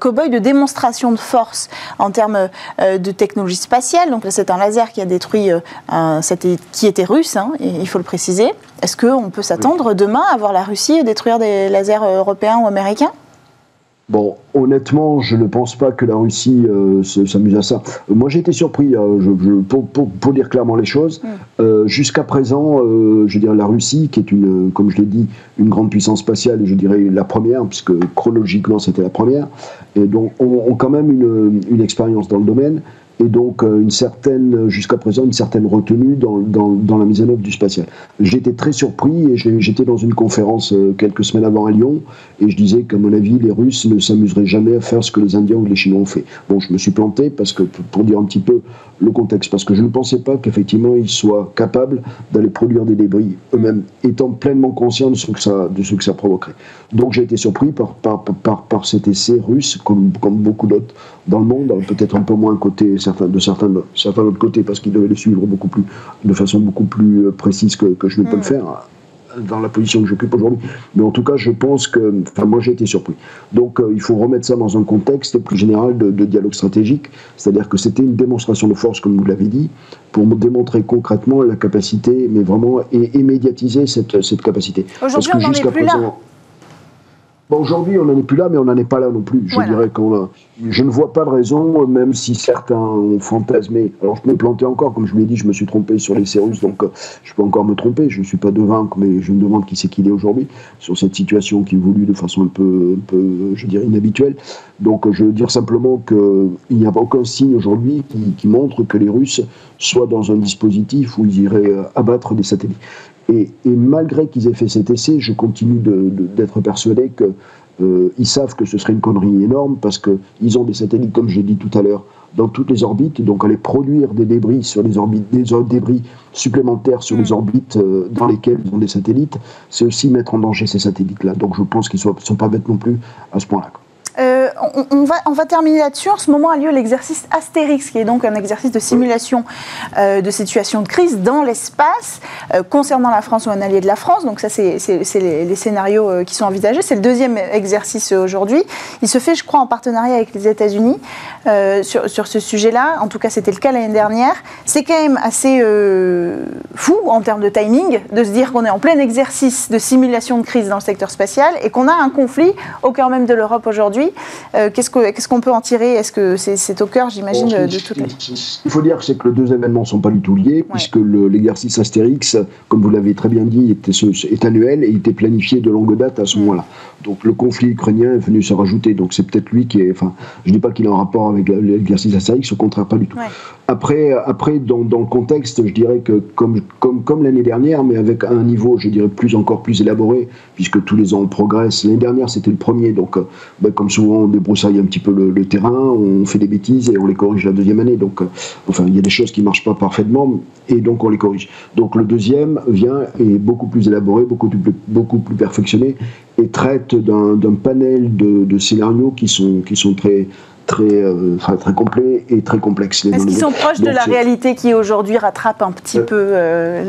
Speaker 3: cow-boy de démonstration de force en termes de technologie spatiale. Donc c'est un laser qui a détruit un satellite qui était russe, hein, il faut le préciser. Est-ce qu'on peut s'attendre demain à voir la Russie détruire des lasers européens ou américains?
Speaker 4: Bon, honnêtement, je ne pense pas que la Russie euh, s'amuse à ça. Moi, j'ai été surpris, euh, pour, dire clairement les choses. Mm. Euh, jusqu'à présent, je dirais la Russie, qui est une, comme je l'ai dit, une grande puissance spatiale, et je dirais la première, puisque chronologiquement c'était la première, et donc ont, quand même une, une expérience dans le domaine et donc euh, une certaine, jusqu'à présent, une certaine retenue dans, dans, la mise en œuvre du spatial. J'étais très surpris et j'étais dans une conférence euh, quelques semaines avant à Lyon et je disais qu'à mon avis, les Russes ne s'amuseraient jamais à faire ce que les Indiens ou les Chinois ont fait. Bon, je me suis planté parce que, pour dire un petit peu le contexte, parce que je ne pensais pas qu'effectivement ils soient capables d'aller produire des débris eux-mêmes, étant pleinement conscients de ce que ça, de ce que ça provoquerait. Donc j'ai été surpris par, par, par, par, cet essai russe, comme, comme beaucoup d'autres dans le monde, peut-être un peu moins côté de certains, certains côtés, parce qu'ils devaient le suivre beaucoup plus, de façon beaucoup plus euh, précise que, que je ne peux le mm. faire. dans la position que j'occupe aujourd'hui. Mais en tout cas, je pense que, enfin, moi j'ai été surpris. Donc il faut remettre ça dans un contexte plus général de, dialogue stratégique, c'est-à-dire que c'était une démonstration de force, comme vous l'avez dit, pour démontrer concrètement la capacité, mais vraiment, et, médiatiser cette, cette capacité.
Speaker 3: Aujourd'hui, on n'en est plus là
Speaker 4: aujourd'hui, on n'en est plus là, mais on n'en est pas là non plus. Je dirais qu'on je ne vois pas de raison, même si certains ont fantasmé. Alors, je me planté encore, comme je vous l'ai dit, je me suis trompé sur les Cérus, donc euh, je peux encore me tromper. Je ne suis pas devin, mais je me demande qui c'est qu'il est aujourd'hui sur cette situation qui évolue de façon un peu, un peu je dirais, inhabituelle. Donc, je veux dire simplement qu'il n'y a aucun signe aujourd'hui qui, montre que les Russes soient dans un dispositif où ils iraient euh, abattre des satellites. Et, malgré qu'ils aient fait cet essai, je continue d'être persuadé qu'ils euh, savent que ce serait une connerie énorme parce qu'ils ont des satellites, comme j'ai dit tout à l'heure, dans toutes les orbites, donc aller produire des débris sur les orbites, des débris supplémentaires sur les mm. orbites euh, dans lesquelles ils ont des satellites, c'est aussi mettre en danger ces satellites-là. Donc je pense qu'ils ne sont pas bêtes non plus à ce point-là.
Speaker 3: Euh, on, va, terminer là-dessus. En ce moment a lieu l'exercice Astérix, qui est donc un exercice de simulation euh, de situation de crise dans l'espace, euh, concernant la France ou un allié de la France. Donc ça, c'est les, scénarios qui sont envisagés. C'est le deuxième exercice aujourd'hui. Il se fait, je crois, en partenariat avec les États-Unis sur, sur, ce sujet-là. En tout cas, c'était le cas l'année dernière. C'est quand même assez fou en termes de timing de se dire qu'on est en plein exercice de simulation de crise dans le secteur spatial et qu'on a un conflit au cœur même de l'Europe aujourd'hui euh, qu'est-ce qu'on peut en tirer? Est-ce que c'est au cœur, j'imagine, de, de toutes les...
Speaker 4: Il faut dire que c'est que les deux événements ne sont pas du tout liés, puisque l'exercice Astérix, comme vous l'avez très bien dit, était, est annuel et il était planifié de longue date à ce mm. moment-là. Donc le conflit ukrainien est venu se rajouter. Donc c'est peut-être lui qui est. Enfin, je ne dis pas qu'il est en rapport avec l'exercice Astérix, au contraire, pas du tout. Après, après dans, dans, le contexte, je dirais que comme, comme, comme l'année dernière, mais avec un niveau, je dirais, plus encore plus élaboré, puisque tous les ans on progresse. L'année dernière, c'était le premier, donc euh, ben, comme souvent, débroussaille un petit peu le, terrain, on fait des bêtises et on les corrige la deuxième année. Donc, euh, enfin, il y a des choses qui ne marchent pas parfaitement et donc on les corrige. Donc le deuxième vient est beaucoup plus élaboré, beaucoup plus, beaucoup plus perfectionné et traite d'un panel de, de, scénarios qui sont, qui sont très, très, euh, très complets et très complexes.
Speaker 3: Est-ce qu'ils sont proches de la réalité qui aujourd'hui rattrape un petit euh, peu euh,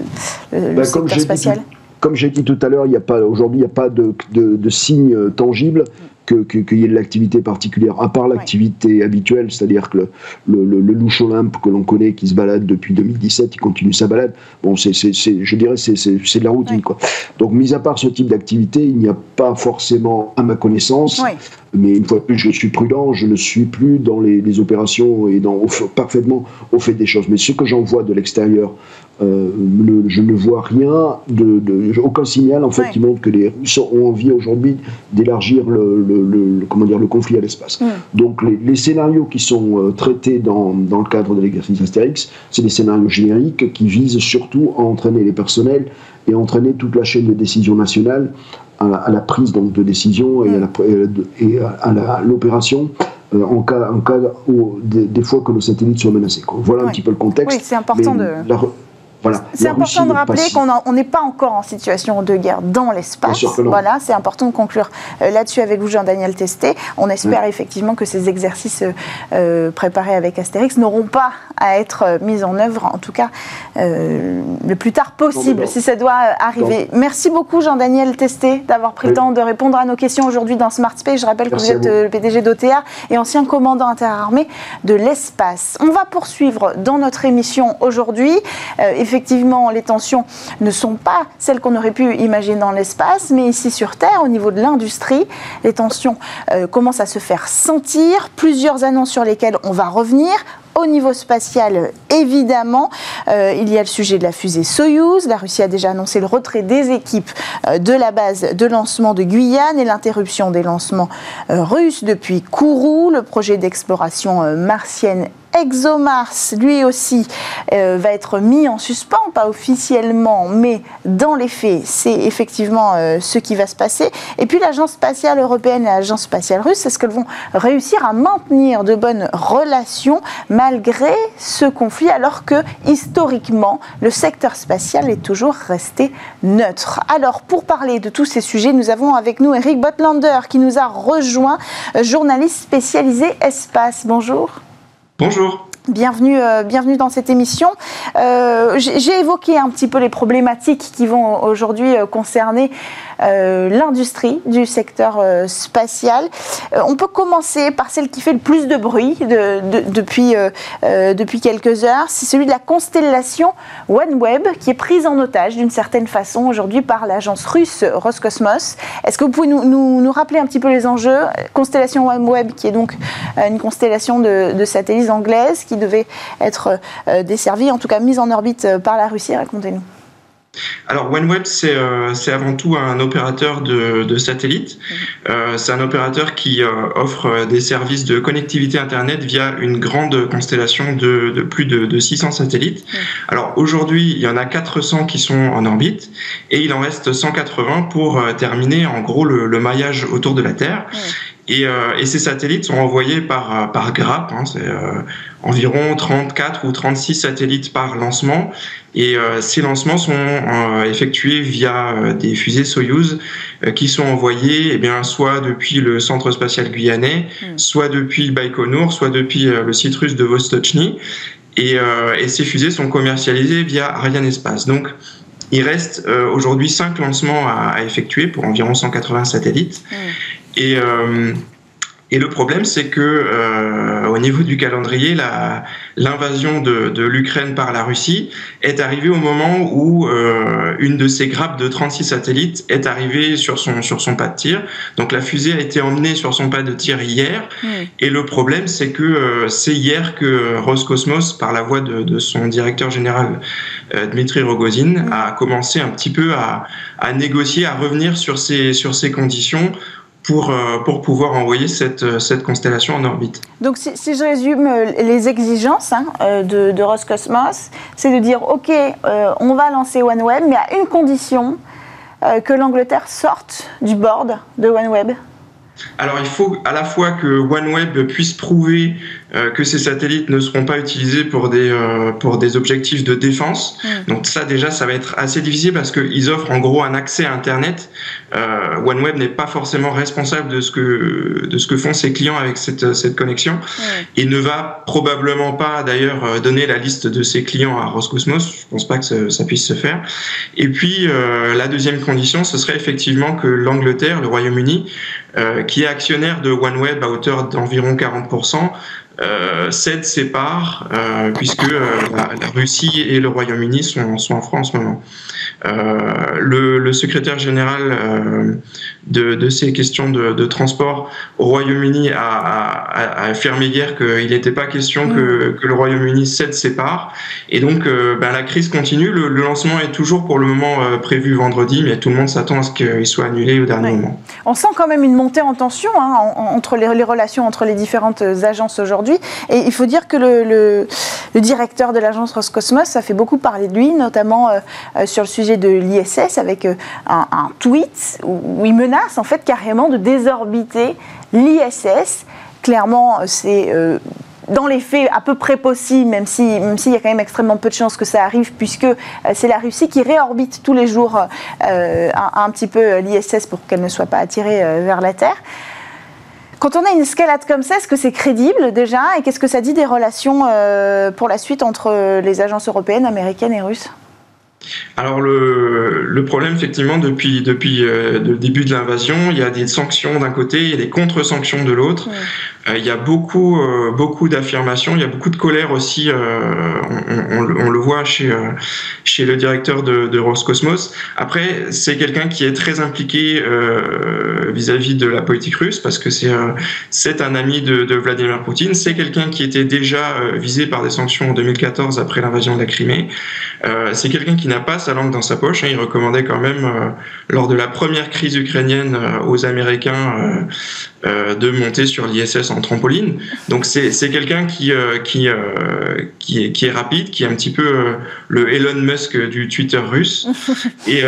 Speaker 3: le bah, secteur spatial?
Speaker 4: comme j'ai dit tout à l'heure, aujourd'hui, il n'y a pas de, de, de signes tangibles qu'il que, y ait de l'activité particulière, à part l'activité habituelle, c'est-à-dire que le, le, le, louche Olympe que l'on connaît, qui se balade depuis 2017, il continue sa balade, bon, c'est, je dirais c'est de la routine. Quoi. Donc, mis à part ce type d'activité, il n'y a pas forcément, à ma connaissance, mais une fois de plus, je suis prudent, je ne suis plus dans les, les opérations et dans, parfaitement au fait des choses. Mais ce que j'en vois de l'extérieur, euh, je ne vois rien, de, aucun signal en fait qui montre que les Russes ont envie aujourd'hui d'élargir le, comment dire, le conflit à l'espace. Donc les, scénarios qui sont euh, traités dans, dans, le cadre de l'exercice Astérix, c'est des scénarios génériques qui visent surtout à entraîner les personnels et entraîner toute la chaîne de décision nationale à la, prise donc, de décision et à l'opération. Euh, en cas, en cas où, des, fois que nos satellites sont menacés. Voilà un petit peu le contexte.
Speaker 3: Oui, c'est important de. C'est important de rappeler qu'on n'est pas encore en situation de guerre dans l'espace. Voilà, c'est important de conclure euh, là-dessus avec vous, Jean-Daniel Testé. On espère effectivement que ces exercices euh, préparés avec Astérix n'auront pas à être mis en œuvre, en tout cas euh, le plus tard possible, si ça doit arriver. Merci beaucoup, Jean-Daniel Testé, d'avoir pris le temps de répondre à nos questions aujourd'hui dans Smart Space. Je rappelle que vous êtes le PDG d'OTA et ancien commandant interarmé de l'espace. On va poursuivre dans notre émission aujourd'hui effectivement, les tensions ne sont pas celles qu'on aurait pu imaginer dans l'espace, mais ici sur Terre, au niveau de l'industrie, les tensions euh, commencent à se faire sentir. Plusieurs annonces sur lesquelles on va revenir. Au niveau spatial, évidemment, euh, il y a le sujet de la fusée Soyuz. La Russie a déjà annoncé le retrait des équipes euh, de la base de lancement de Guyane et l'interruption des lancements russes depuis Kourou. Le projet d'exploration martienne ExoMars, lui aussi, euh, va être mis en suspens, pas officiellement, mais dans les faits, c'est effectivement euh, ce qui va se passer. Et puis l'Agence spatiale européenne et l'Agence spatiale russe, est-ce qu'elles vont réussir à maintenir de bonnes relations ce conflit, alors que historiquement, le secteur spatial est toujours resté neutre Alors, pour parler de tous ces sujets, nous avons avec nous Eric Botlander, qui nous a rejoint, journaliste spécialisé espace. Bonjour.
Speaker 5: Bonjour.
Speaker 3: Bienvenue, euh, bienvenue dans cette émission. Euh, j'ai évoqué un petit peu les problématiques qui vont aujourd'hui euh, concerner l'industrie du secteur spatial. on peut commencer par celle qui fait le plus de bruit depuis, depuis quelques heures. C'est celui de la constellation OneWeb qui est prise en otage d'une certaine façon aujourd'hui par l'agence russe Roscosmos. Est-ce que vous pouvez nous, nous, rappeler un petit peu les enjeux? Constellation OneWeb qui est donc une constellation de, de satellites anglaises qui devait être euh, desservie, en tout cas mise en orbite euh, par la Russie. Racontez-nous.
Speaker 5: Alors OneWeb, c'est euh, avant tout un opérateur de, de satellites. Euh, c'est un opérateur qui offre des services de connectivité Internet via une grande constellation de, de plus de, de, 600 satellites. Alors aujourd'hui, il y en a 400 qui sont en orbite et il en reste 180 pour terminer en gros le, le maillage autour de la Terre. Et, euh, et, ces satellites sont envoyés par, par grappe, hein, c'est euh, environ 34 ou 36 satellites par lancement. Et euh, ces lancements sont euh, effectués via euh, des fusées Soyuz qui sont envoyées eh bien, soit depuis le centre spatial guyanais, hmm. soit depuis Baïkonour, soit depuis le site russe de Vostochny. Et, et, ces fusées sont commercialisées via Arianespace. Donc, il reste aujourd'hui cinq lancements à, à, effectuer pour environ 180 satellites. Hmm. Et, et le problème, c'est que euh, au niveau du calendrier, l'invasion de, de l'Ukraine par la Russie est arrivée au moment où euh, une de ces grappes de 36 satellites est arrivée sur son sur son pas de tir. Donc la fusée a été emmenée sur son pas de tir hier. Et le problème, c'est que euh, c'est hier que Roscosmos, par la voix de, de son directeur général euh, Dmitri Rogozin, a commencé un petit peu à, à négocier, à revenir sur ces sur ces conditions pour, euh, pour pouvoir envoyer cette, euh, cette constellation en orbite.
Speaker 3: Donc si, je résume euh, les exigences hein, de, de, Roscosmos, c'est de dire ok, on va lancer OneWeb, mais à une condition, que l'Angleterre sorte du board de OneWeb.
Speaker 5: Alors il faut à la fois que OneWeb puisse prouver que ces satellites ne seront pas utilisés pour des, euh, pour des objectifs de défense. Mm. Donc ça déjà, ça va être assez difficile parce qu'ils offrent en gros un accès à Internet. Euh, OneWeb n'est pas forcément responsable de ce que, de ce que font ses clients avec cette, cette connexion mm. et ne va probablement pas d'ailleurs euh, donner la liste de ses clients à Roscosmos. Je pense pas que ça, ça puisse se faire. Et puis euh, la deuxième condition, ce serait effectivement que l'Angleterre, le Royaume-Uni, qui est actionnaire de OneWeb à hauteur d'environ 40%, euh, cède ses parts, euh, puisque euh, la, la, Russie et le Royaume-Uni sont, sont en France en ce moment. Euh, le, le, secrétaire général euh, de, de, ces questions de, de transport au Royaume-Uni a, a, a, affirmé hier qu'il n'était pas question que, mm. que le Royaume-Uni cède ses parts. Et donc, euh, ben, la crise continue. Le, le, lancement est toujours pour le moment prévu vendredi, mais tout le monde s'attend à ce qu'il soit annulé au dernier moment.
Speaker 3: On sent quand même une montée en tension hein, entre les, les, relations entre les différentes agences aujourd'hui. Et il faut dire que le, le directeur de l'agence Roscosmos a fait beaucoup parler de lui, notamment sur le sujet de l'ISS avec euh, un, tweet où, il menace en fait carrément de désorbiter l'ISS. Clairement, c'est euh, dans les faits à peu près possible, même s'il même s'il y a quand même extrêmement peu de chances que ça arrive, puisque euh, c'est la Russie qui réorbite tous les jours un, un, petit peu l'ISS pour qu'elle ne soit pas attirée vers la Terre. Quand on a une escalade comme ça, est-ce que c'est crédible déjà? Et qu'est-ce que ça dit des relations pour la suite entre les agences européennes, américaines et russes?
Speaker 5: Alors le, le, problème effectivement depuis depuis euh, le début de l'invasion, il y a des sanctions d'un côté, il y a des contre-sanctions de l'autre. Euh, il y a beaucoup euh, beaucoup d'affirmations, il y a beaucoup de colère aussi. On, on, on, le voit chez chez le directeur de, de Roscosmos. Après, c'est quelqu'un qui est très impliqué vis-à-vis -vis de la politique russe parce que c'est c'est un ami de, de Vladimir Poutine. C'est quelqu'un qui était déjà visé par des sanctions en 2014 après l'invasion de la Crimée. c'est quelqu'un qui n'a pas sa langue dans sa poche. Hein. Il recommandait quand même, euh, lors de la première crise ukrainienne euh, aux Américains, euh, de monter sur l'ISS en trampoline. Donc c'est quelqu'un qui, qui, qui, est, qui est rapide, qui est un petit peu le Elon Musk du Twitter russe. Et.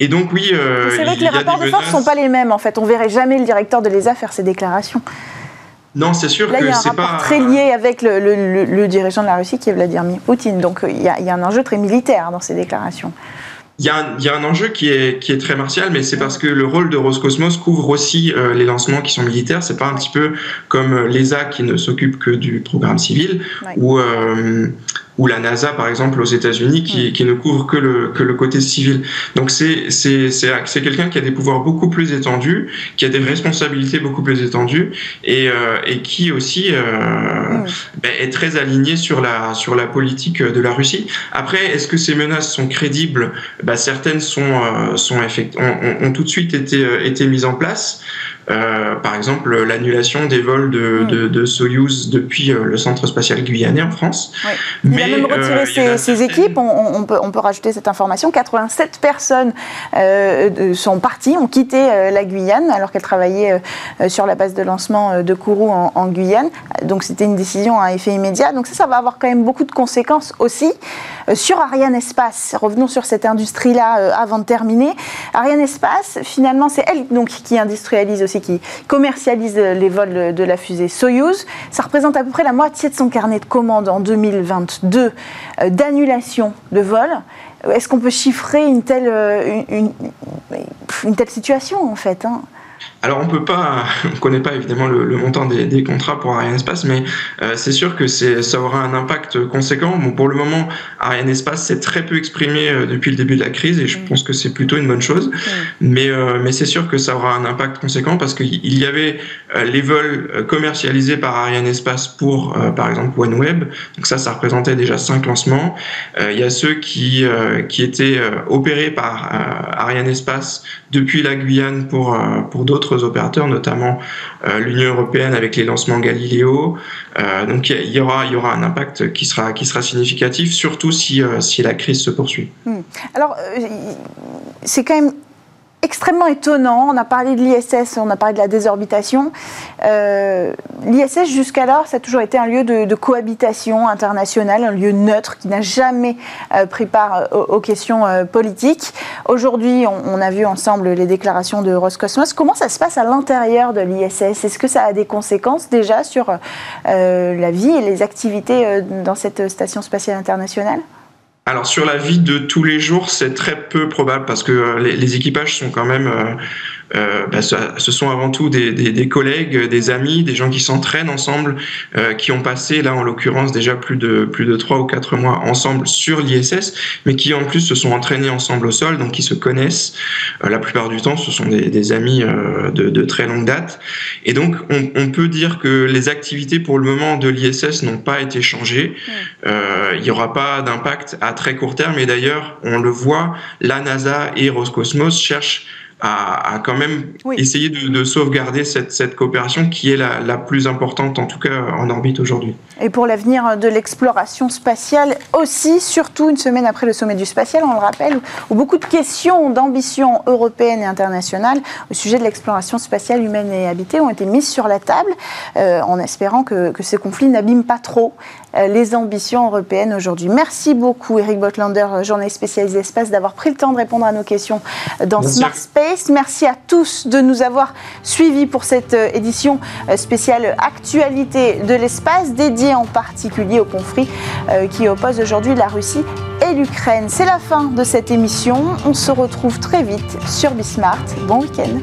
Speaker 5: Et donc oui,
Speaker 3: c'est vrai que les rapports de force ne sont pas les mêmes en fait. On verrait jamais le directeur de l'ESA faire ces déclarations.
Speaker 5: Non, c'est sûr
Speaker 3: Là,
Speaker 5: que
Speaker 3: c'est pas. Il y a un rapport très lié avec le, le, le, dirigeant de la Russie qui est Vladimir Poutine. Donc il y, a, il y, a, un enjeu très militaire dans ces déclarations.
Speaker 5: il y, a un, il y, a un enjeu qui est, qui est très martial, mais c'est parce que le rôle de Roscosmos couvre aussi euh, les lancements qui sont militaires. C'est pas un petit peu comme l'ESA qui ne s'occupe que du programme civil, ouais. ou euh, ou la NASA par exemple aux États-Unis qui, qui, ne couvre que le, que le côté civil. Donc c'est quelqu'un qui a des pouvoirs beaucoup plus étendus, qui a des responsabilités beaucoup plus étendues et euh, et qui aussi euh, mmh. ben, est très aligné sur la sur la politique de la Russie. Après, est-ce que ces menaces sont crédibles? Ben, certaines sont euh, sont effect ont, ont, tout de suite été été mises en place. Euh, par exemple, l'annulation des vols de, de, de, Soyuz depuis euh, le centre spatial guyanais en France.
Speaker 3: Oui. Il Mais, a même retiré euh, ses, ses équipes. On, on, peut, on, peut, rajouter cette information. 87 personnes euh, sont parties, ont quitté la Guyane alors qu'elles travaillaient sur la base de lancement de Kourou en, en Guyane. Donc c'était une décision à effet immédiat. Donc ça, ça va avoir quand même beaucoup de conséquences aussi sur Ariane Espace. Revenons sur cette industrie-là avant de terminer. Ariane Espace, finalement, c'est elle donc qui industrialise aussi qui commercialise les vols de la fusée Soyuz. Ça représente à peu près la moitié de son carnet de commandes en 2022 euh, d'annulation de vols. Est-ce qu'on peut chiffrer une telle, telle situation en fait hein?
Speaker 5: Alors on peut pas, on connaît pas évidemment le, le montant des, des, contrats pour Ariane mais euh, c'est sûr que ça aura un impact conséquent. Bon, pour le moment, Ariane Espace s'est très peu exprimé euh, depuis le début de la crise et je pense que c'est plutôt une bonne chose. Mais euh, mais c'est sûr que ça aura un impact conséquent parce qu'il y avait les vols commercialisés par Ariane Espace pour par exemple OneWeb. Donc ça, ça représentait déjà cinq lancements. Il y a ceux qui qui étaient opérés par Ariane Espace depuis la Guyane pour pour d'autres opérateurs, notamment euh, l'Union européenne avec les lancements Galileo. Euh, donc il y, aura, y aura un impact qui sera, qui sera significatif, surtout si, euh, si la crise se poursuit.
Speaker 3: Hmm. Alors, c'est quand même extrêmement étonnant. On a parlé de l'ISS, on a parlé de la désorbitation. Euh, L'ISS, jusqu'alors, ça a toujours été un lieu de, cohabitation internationale, un lieu neutre qui n'a jamais euh, pris part aux, aux questions euh, politiques. Aujourd'hui, on, a vu ensemble les déclarations de Roscosmos. Comment ça se passe à l'intérieur de l'ISS? Est-ce que ça a des conséquences déjà sur euh, la vie et les activités euh, dans cette station spatiale internationale?
Speaker 5: Alors sur la vie de tous les jours, c'est très peu probable parce que euh, les, les, équipages sont quand même euh, bah, ce sont avant tout des, des, des, collègues, des amis, des gens qui s'entraînent ensemble, euh, qui ont passé là en l'occurrence déjà plus de plus de trois ou quatre mois ensemble sur l'ISS, mais qui en plus se sont entraînés ensemble au sol, donc qui se connaissent. Euh, la plupart du temps, ce sont des, des amis euh, de, de, très longue date, et donc on, on, peut dire que les activités pour le moment de l'ISS n'ont pas été changées. Euh, il n'y aura pas d'impact à très court terme, et d'ailleurs on le voit, la NASA et Roscosmos cherchent à, à, quand même oui. essayer de, de, sauvegarder cette, cette coopération qui est la, la, plus importante, en tout cas en orbite aujourd'hui.
Speaker 3: Et pour l'avenir de l'exploration spatiale aussi, surtout une semaine après le sommet du spatial, on le rappelle, où beaucoup de questions d'ambition européenne et internationale au sujet de l'exploration spatiale humaine et habitée ont été mises sur la table, euh, en espérant que, que ces conflits n'abîment pas trop les ambitions européennes aujourd'hui. Merci beaucoup Eric Botlander, journaliste spécialisé espace, d'avoir pris le temps de répondre à nos questions dans Bien Smart. Space. Merci à tous de nous avoir suivis pour cette euh, édition spéciale Actualité de l'espace dédiée en particulier au conflit euh, qui oppose aujourd'hui la Russie et l'Ukraine. C'est la fin de cette émission. On se retrouve très vite sur Bismart. Bon week-end.